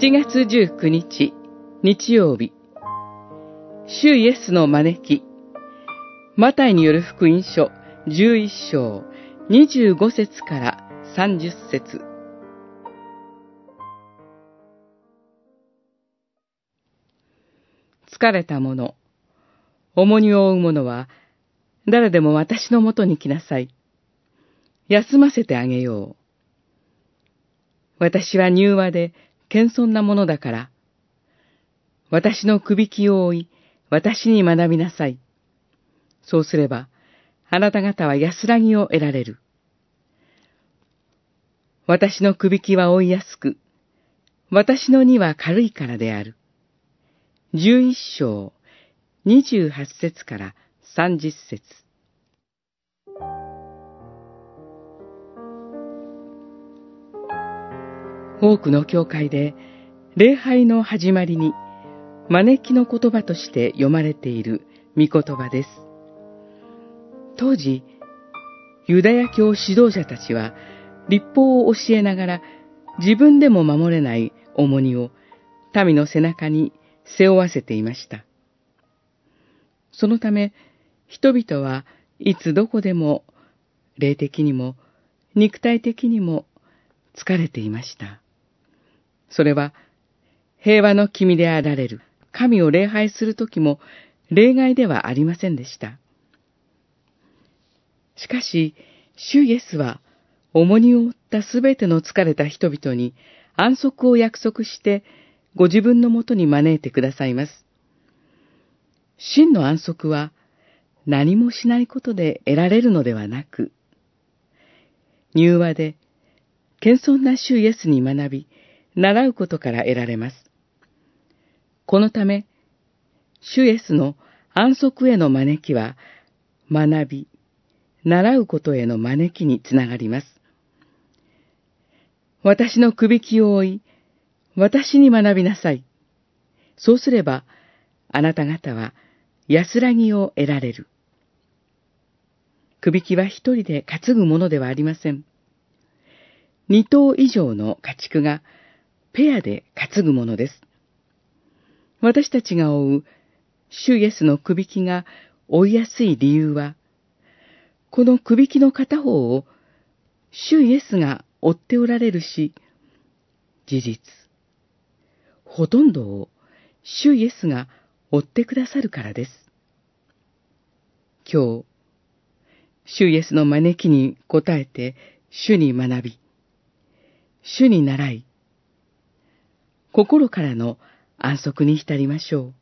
7月19日、日曜日、主イエスの招き、マタイによる福音書11章25節から30節疲れた者、重荷を負う者は、誰でも私のもとに来なさい。休ませてあげよう。私は柔和で謙遜なものだから、私の首輝を追い、私に学びなさい。そうすれば、あなた方は安らぎを得られる。私の首輝は追いやすく、私の荷は軽いからである。十一章、二十八節から三十節。多くの教会で、礼拝の始まりに、招きの言葉として読まれている御言葉です。当時、ユダヤ教指導者たちは、立法を教えながら、自分でも守れない重荷を民の背中に背負わせていました。そのため、人々はいつどこでも、霊的にも、肉体的にも疲れていました。それは、平和の君であられる神を礼拝するときも例外ではありませんでした。しかし、主イエスは、重荷を負ったすべての疲れた人々に安息を約束して、ご自分のもとに招いてくださいます。真の安息は、何もしないことで得られるのではなく、柔和で、謙遜な主イエスに学び、習うことから得られます。このため、主イエスの安息への招きは、学び、習うことへの招きにつながります。私の首輝を追い、私に学びなさい。そうすれば、あなた方は安らぎを得られる。首輝は一人で担ぐものではありません。二頭以上の家畜がペアで担ぐものです。私たちが追う主イエスの首輝が追いやすい理由は、この首輝の片方を主イエスが追っておられるし、事実、ほとんどを主イエスが追ってくださるからです。今日、主イエスの招きに応えて主に学び、主に習い、心からの安息に浸りましょう。